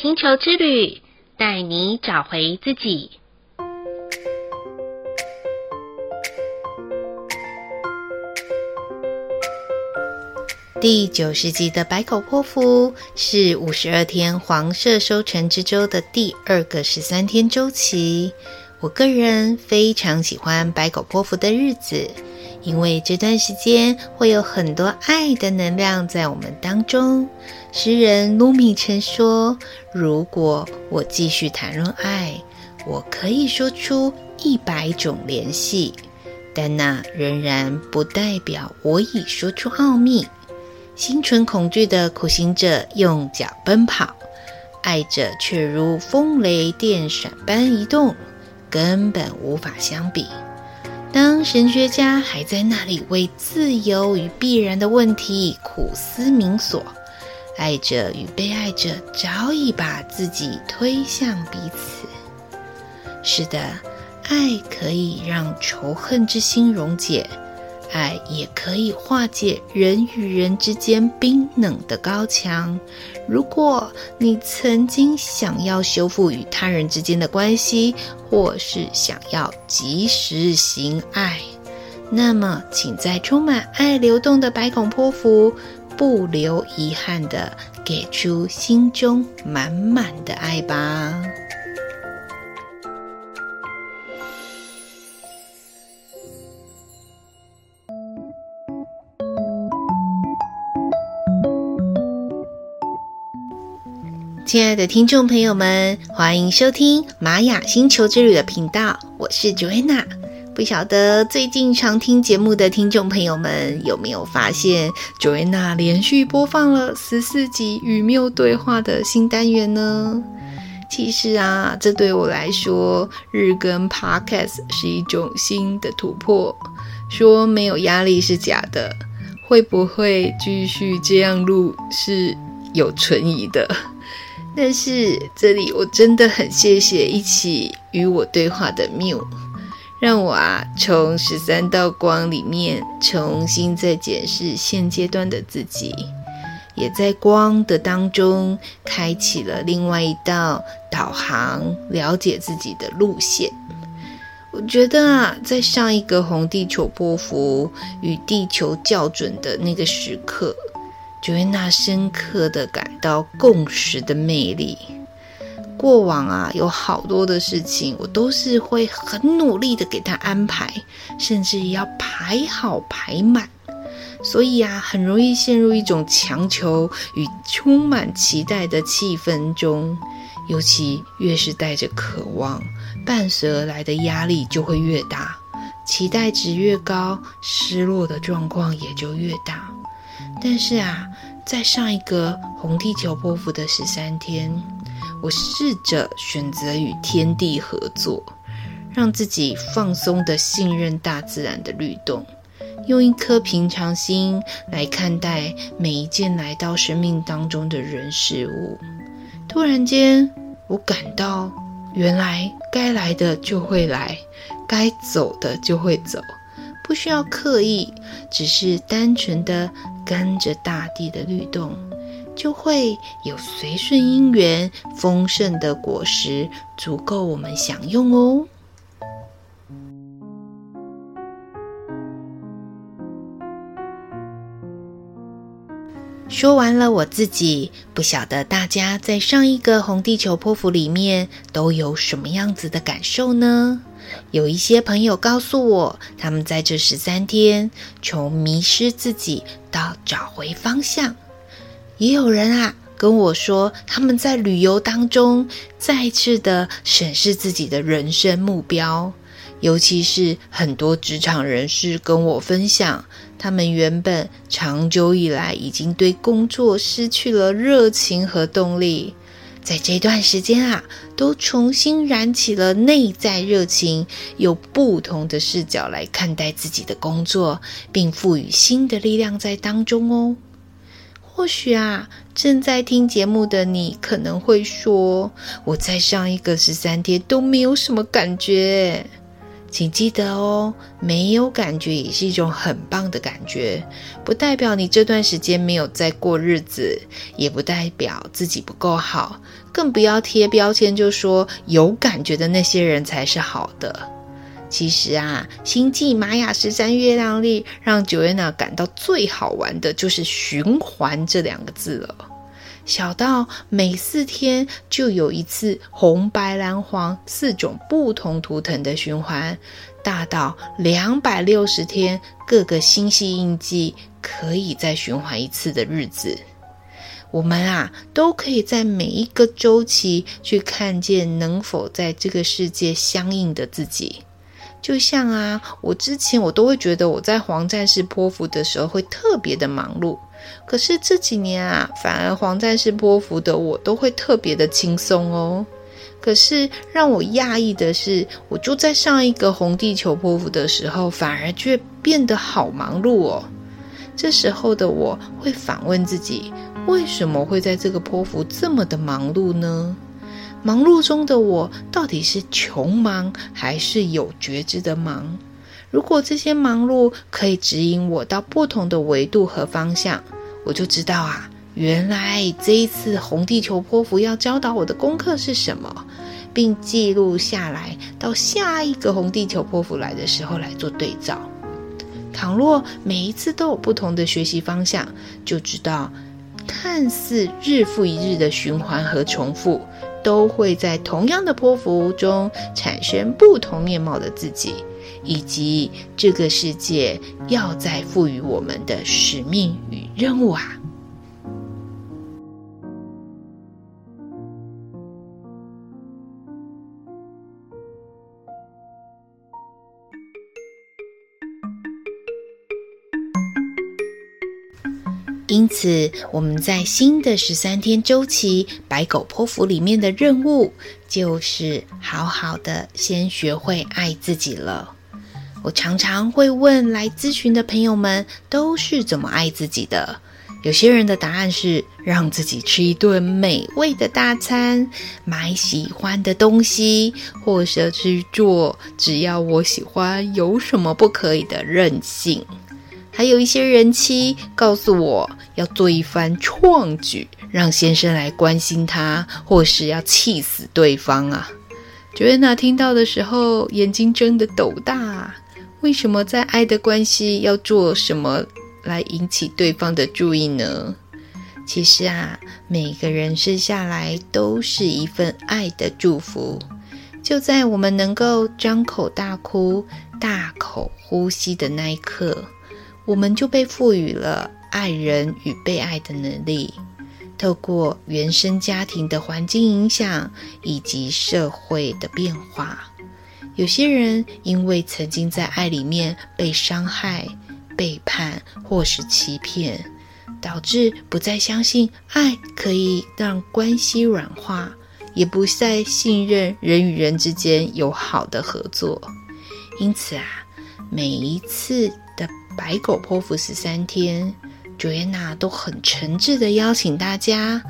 星球之旅，带你找回自己。第九十集的百口波符是五十二天黄色收成之周的第二个十三天周期。我个人非常喜欢百口波符的日子，因为这段时间会有很多爱的能量在我们当中。诗人卢米曾说：“如果我继续谈论爱，我可以说出一百种联系，但那仍然不代表我已说出奥秘。”心存恐惧的苦行者用脚奔跑，爱者却如风雷电闪般移动，根本无法相比。当神学家还在那里为自由与必然的问题苦思冥索，爱者与被爱者早已把自己推向彼此。是的，爱可以让仇恨之心溶解。爱也可以化解人与人之间冰冷的高墙。如果你曾经想要修复与他人之间的关系，或是想要及时行爱，那么请在充满爱流动的百孔波符，不留遗憾地给出心中满满的爱吧。亲爱的听众朋友们，欢迎收听玛雅星球之旅的频道，我是 Joanna。不晓得最近常听节目的听众朋友们有没有发现，Joanna 连续播放了十四集与谬对话的新单元呢？其实啊，这对我来说，日更 Podcast 是一种新的突破。说没有压力是假的，会不会继续这样录是有存疑的。但是这里我真的很谢谢一起与我对话的缪，让我啊从十三道光里面重新再检视现阶段的自己，也在光的当中开启了另外一道导航，了解自己的路线。我觉得啊，在上一个红地球波幅与地球校准的那个时刻。就会那深刻的感到共识的魅力。过往啊，有好多的事情，我都是会很努力的给他安排，甚至要排好排满。所以啊，很容易陷入一种强求与充满期待的气氛中。尤其越是带着渴望，伴随而来的压力就会越大，期待值越高，失落的状况也就越大。但是啊，在上一个红地球波符的十三天，我试着选择与天地合作，让自己放松地信任大自然的律动，用一颗平常心来看待每一件来到生命当中的人事物。突然间，我感到，原来该来的就会来，该走的就会走。不需要刻意，只是单纯的跟着大地的律动，就会有随顺因缘丰盛的果实，足够我们享用哦。说完了我自己，不晓得大家在上一个红地球波符里面都有什么样子的感受呢？有一些朋友告诉我，他们在这十三天从迷失自己到找回方向。也有人啊跟我说，他们在旅游当中再次的审视自己的人生目标。尤其是很多职场人士跟我分享，他们原本长久以来已经对工作失去了热情和动力。在这段时间啊，都重新燃起了内在热情，有不同的视角来看待自己的工作，并赋予新的力量在当中哦。或许啊，正在听节目的你可能会说：“我在上一个十三天都没有什么感觉。”请记得哦，没有感觉也是一种很棒的感觉，不代表你这段时间没有在过日子，也不代表自己不够好，更不要贴标签，就说有感觉的那些人才是好的。其实啊，星际玛雅十三月亮历让九月娜感到最好玩的就是“循环”这两个字了。小到每四天就有一次红、白、蓝、黄四种不同图腾的循环，大到两百六十天各个星系印记可以再循环一次的日子，我们啊都可以在每一个周期去看见能否在这个世界相应的自己。就像啊，我之前我都会觉得我在黄战士波符的时候会特别的忙碌。可是这几年啊，反而黄战士波符的我都会特别的轻松哦。可是让我讶异的是，我就在上一个红地球波符的时候，反而却变得好忙碌哦。这时候的我会反问自己，为什么会在这个波符这么的忙碌呢？忙碌中的我到底是穷忙，还是有觉知的忙？如果这些忙碌可以指引我到不同的维度和方向，我就知道啊，原来这一次红地球波符要教导我的功课是什么，并记录下来，到下一个红地球波符来的时候来做对照。倘若每一次都有不同的学习方向，就知道看似日复一日的循环和重复，都会在同样的波符中产生不同面貌的自己。以及这个世界要再赋予我们的使命与任务啊！因此，我们在新的十三天周期白狗波符里面的任务，就是好好的先学会爱自己了。我常常会问来咨询的朋友们，都是怎么爱自己的？有些人的答案是让自己吃一顿美味的大餐，买喜欢的东西，或者去做只要我喜欢，有什么不可以的任性。还有一些人妻告诉我要做一番创举，让先生来关心他，或是要气死对方啊。Joanna 听到的时候，眼睛睁得斗大。为什么在爱的关系要做什么来引起对方的注意呢？其实啊，每个人生下来都是一份爱的祝福。就在我们能够张口大哭、大口呼吸的那一刻，我们就被赋予了爱人与被爱的能力。透过原生家庭的环境影响以及社会的变化。有些人因为曾经在爱里面被伤害、背叛或是欺骗，导致不再相信爱可以让关系软化，也不再信任人与人之间有好的合作。因此啊，每一次的白狗剖腹十三天，Joanna 都很诚挚地邀请大家。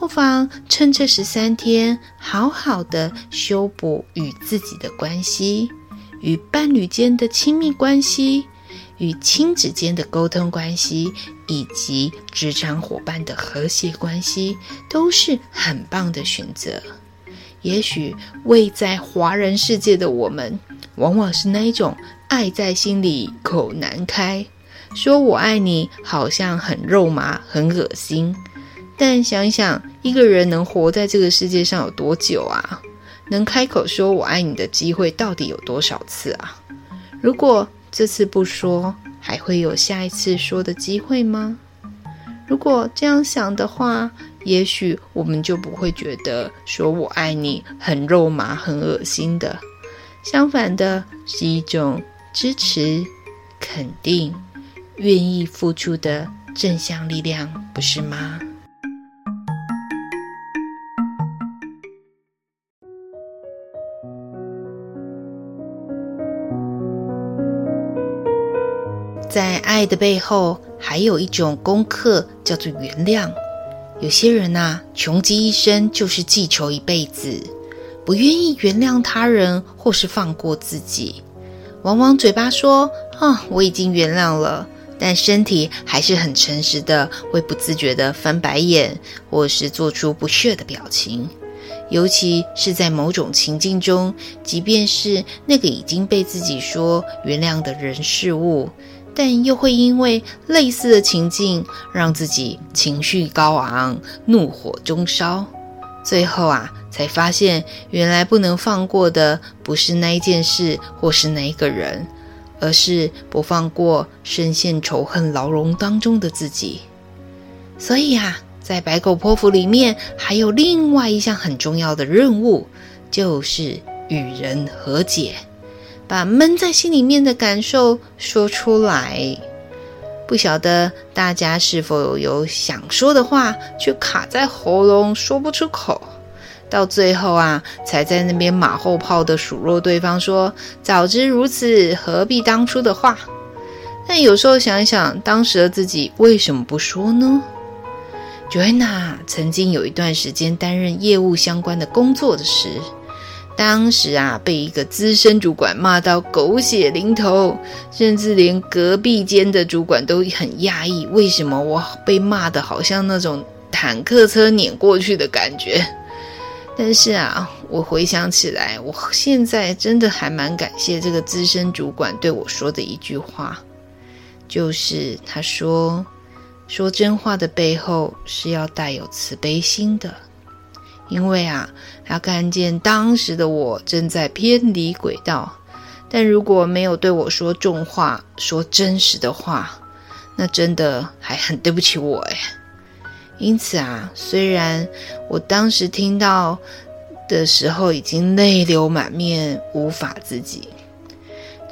不妨趁这十三天，好好的修补与自己的关系，与伴侣间的亲密关系，与亲子间的沟通关系，以及职场伙伴的和谐关系，都是很棒的选择。也许位在华人世界的我们，往往是那一种爱在心里口难开，说我爱你，好像很肉麻，很恶心。但想一想，一个人能活在这个世界上有多久啊？能开口说我爱你的机会到底有多少次啊？如果这次不说，还会有下一次说的机会吗？如果这样想的话，也许我们就不会觉得说我爱你很肉麻、很恶心的。相反的，是一种支持、肯定、愿意付出的正向力量，不是吗？爱的背后，还有一种功课，叫做原谅。有些人呐、啊，穷极一生就是记仇一辈子，不愿意原谅他人或是放过自己，往往嘴巴说“啊、我已经原谅了”，但身体还是很诚实的，会不自觉的翻白眼，或是做出不屑的表情。尤其是在某种情境中，即便是那个已经被自己说原谅的人事物，但又会因为类似的情境，让自己情绪高昂，怒火中烧。最后啊，才发现原来不能放过的不是那一件事，或是那一个人，而是不放过深陷仇恨牢笼当中的自己。所以啊，在白狗波符里面，还有另外一项很重要的任务，就是与人和解，把闷在心里面的感受说出来。不晓得大家是否有想说的话，却卡在喉咙说不出口，到最后啊，才在那边马后炮的数落对方说：“早知如此，何必当初的话。”但有时候想一想，当时的自己为什么不说呢？Joanna 曾经有一段时间担任业务相关的工作的时。当时啊，被一个资深主管骂到狗血淋头，甚至连隔壁间的主管都很讶异，为什么我被骂得好像那种坦克车碾过去的感觉。但是啊，我回想起来，我现在真的还蛮感谢这个资深主管对我说的一句话，就是他说：“说真话的背后是要带有慈悲心的。”因为啊，他看见当时的我正在偏离轨道，但如果没有对我说重话，说真实的话，那真的还很对不起我哎。因此啊，虽然我当时听到的时候已经泪流满面，无法自己，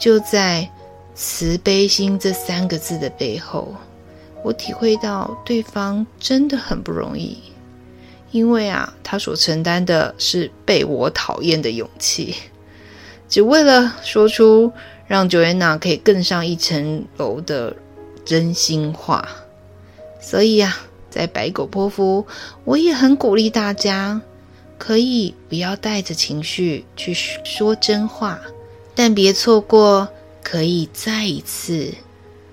就在慈悲心这三个字的背后，我体会到对方真的很不容易。因为啊，他所承担的是被我讨厌的勇气，只为了说出让 Joanna 可以更上一层楼的真心话。所以啊，在白狗波符，我也很鼓励大家，可以不要带着情绪去说真话，但别错过可以再一次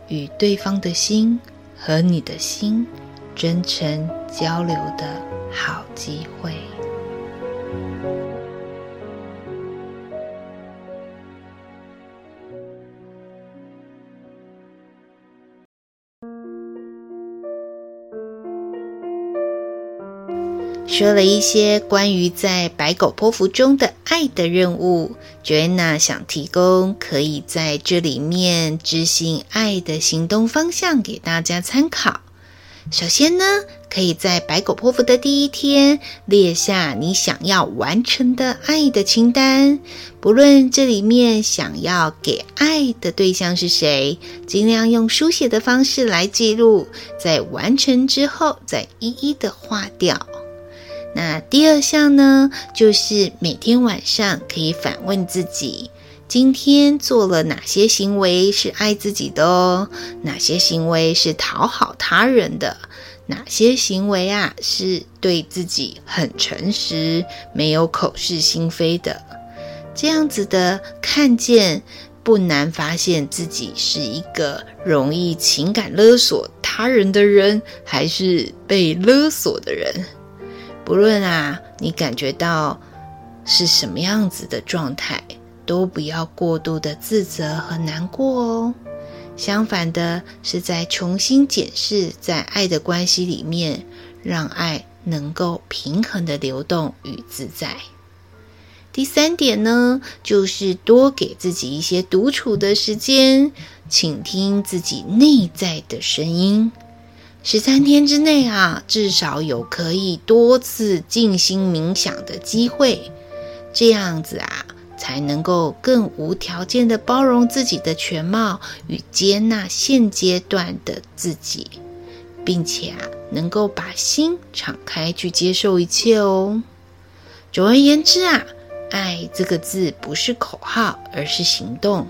与对方的心和你的心真诚交流的。好机会。说了一些关于在白狗泼妇中的爱的任务，Joanna 想提供可以在这里面执行爱的行动方向给大家参考。首先呢，可以在白狗剖腹的第一天列下你想要完成的爱的清单，不论这里面想要给爱的对象是谁，尽量用书写的方式来记录，在完成之后再一一的划掉。那第二项呢，就是每天晚上可以反问自己。今天做了哪些行为是爱自己的哦？哪些行为是讨好他人的？哪些行为啊是对自己很诚实、没有口是心非的？这样子的看见，不难发现自己是一个容易情感勒索他人的人，还是被勒索的人。不论啊，你感觉到是什么样子的状态。都不要过度的自责和难过哦。相反的，是在重新检视在爱的关系里面，让爱能够平衡的流动与自在。第三点呢，就是多给自己一些独处的时间，倾听自己内在的声音。十三天之内啊，至少有可以多次静心冥想的机会。这样子啊。才能够更无条件的包容自己的全貌与接纳现阶段的自己，并且啊，能够把心敞开去接受一切哦。总而言之啊，爱这个字不是口号，而是行动。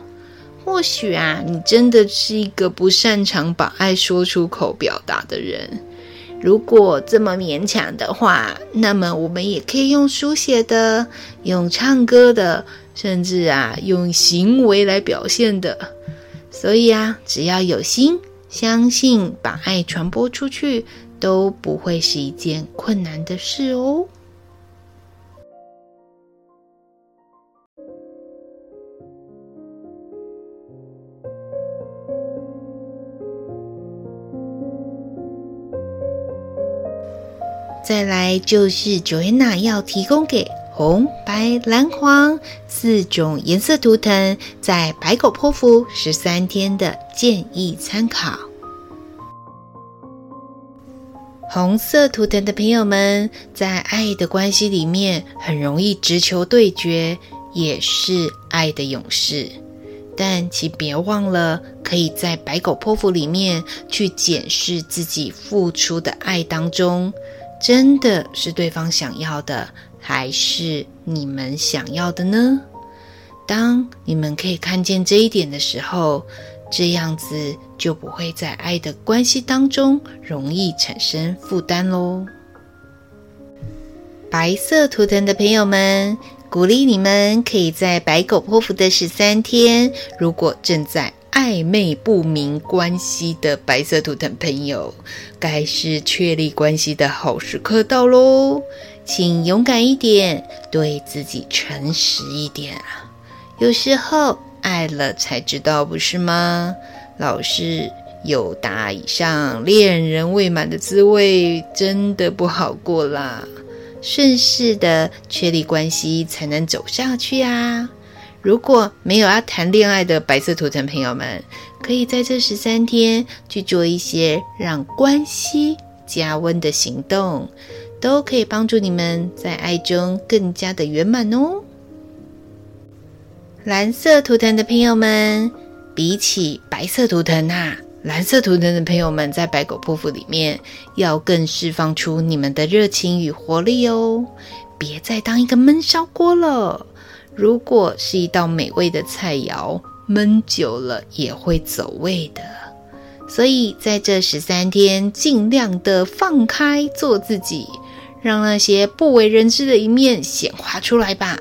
或许啊，你真的是一个不擅长把爱说出口表达的人。如果这么勉强的话，那么我们也可以用书写的、用唱歌的，甚至啊用行为来表现的。所以啊，只要有心，相信把爱传播出去，都不会是一件困难的事哦。再来就是 Joanna 要提供给红、白、蓝、黄四种颜色图腾在白狗泼妇十三天的建议参考。红色图腾的朋友们，在爱的关系里面很容易直球对决，也是爱的勇士。但请别忘了，可以在白狗泼妇里面去检视自己付出的爱当中。真的是对方想要的，还是你们想要的呢？当你们可以看见这一点的时候，这样子就不会在爱的关系当中容易产生负担喽。白色图腾的朋友们，鼓励你们可以在白狗波符的十三天，如果正在暧昧不明关系的白色图腾朋友，该是确立关系的好时刻到喽！请勇敢一点，对自己诚实一点啊！有时候爱了才知道，不是吗？老师友达以上，恋人未满的滋味，真的不好过啦！顺势的确立关系，才能走下去啊！如果没有要谈恋爱的白色图腾朋友们，可以在这十三天去做一些让关系加温的行动，都可以帮助你们在爱中更加的圆满哦。蓝色图腾的朋友们，比起白色图腾啊，蓝色图腾的朋友们在白狗波符里面要更释放出你们的热情与活力哦，别再当一个闷烧锅了。如果是一道美味的菜肴，焖久了也会走味的。所以在这十三天，尽量的放开做自己，让那些不为人知的一面显化出来吧。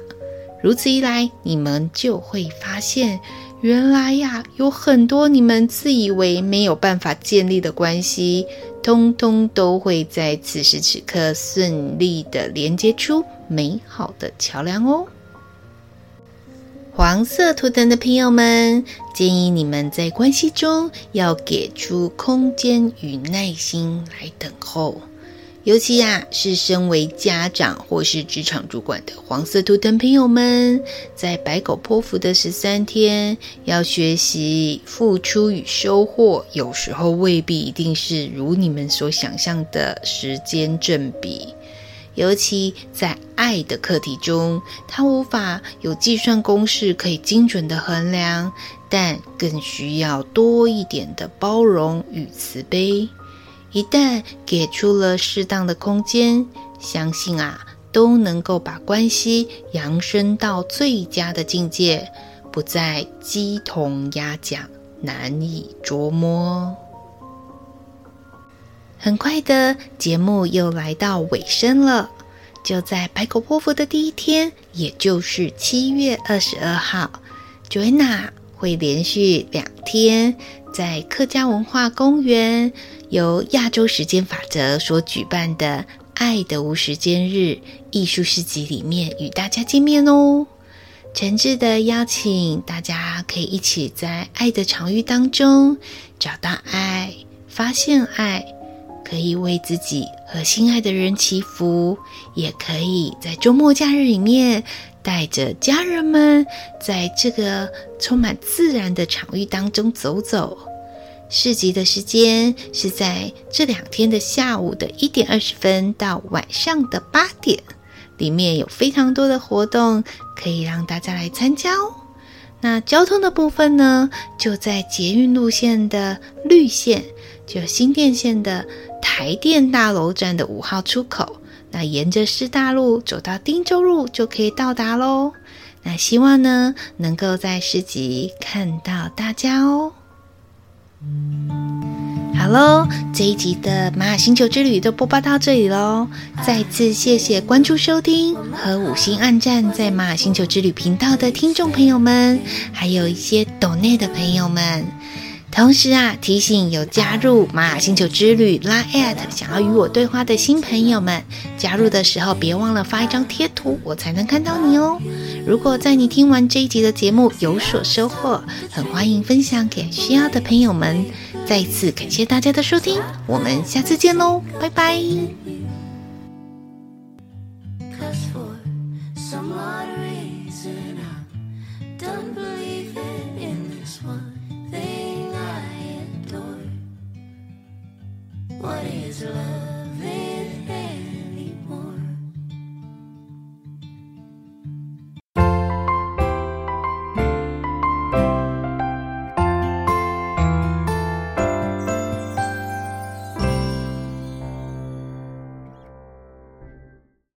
如此一来，你们就会发现，原来呀，有很多你们自以为没有办法建立的关系，通通都会在此时此刻顺利的连接出美好的桥梁哦。黄色图腾的朋友们，建议你们在关系中要给出空间与耐心来等候。尤其呀，是身为家长或是职场主管的黄色图腾朋友们，在白狗波符的十三天，要学习付出与收获，有时候未必一定是如你们所想象的时间正比。尤其在爱的课题中，它无法有计算公式可以精准的衡量，但更需要多一点的包容与慈悲。一旦给出了适当的空间，相信啊，都能够把关系扬升到最佳的境界，不再鸡同鸭讲，难以捉摸。很快的，节目又来到尾声了。就在白狗波符的第一天，也就是七月二十二号，Joanna 会连续两天在客家文化公园，由亚洲时间法则所举办的“爱的无时间日”艺术市集里面与大家见面哦。诚挚的邀请大家，可以一起在爱的场域当中找到爱，发现爱。可以为自己和心爱的人祈福，也可以在周末假日里面带着家人们在这个充满自然的场域当中走走。市集的时间是在这两天的下午的一点二十分到晚上的八点，里面有非常多的活动可以让大家来参加哦。那交通的部分呢，就在捷运路线的绿线，就新店线的。台电大楼站的五号出口，那沿着师大路走到汀州路就可以到达喽。那希望呢，能够在市集看到大家哦。好喽，这一集的玛雅星球之旅就播报到这里喽。再次谢谢关注、收听和五星暗赞在玛雅星球之旅频道的听众朋友们，还有一些抖内的朋友们。同时啊，提醒有加入玛雅星球之旅 Line@ 想要与我对话的新朋友们，加入的时候别忘了发一张贴图，我才能看到你哦。如果在你听完这一集的节目有所收获，很欢迎分享给需要的朋友们。再一次感谢大家的收听，我们下次见喽，拜拜。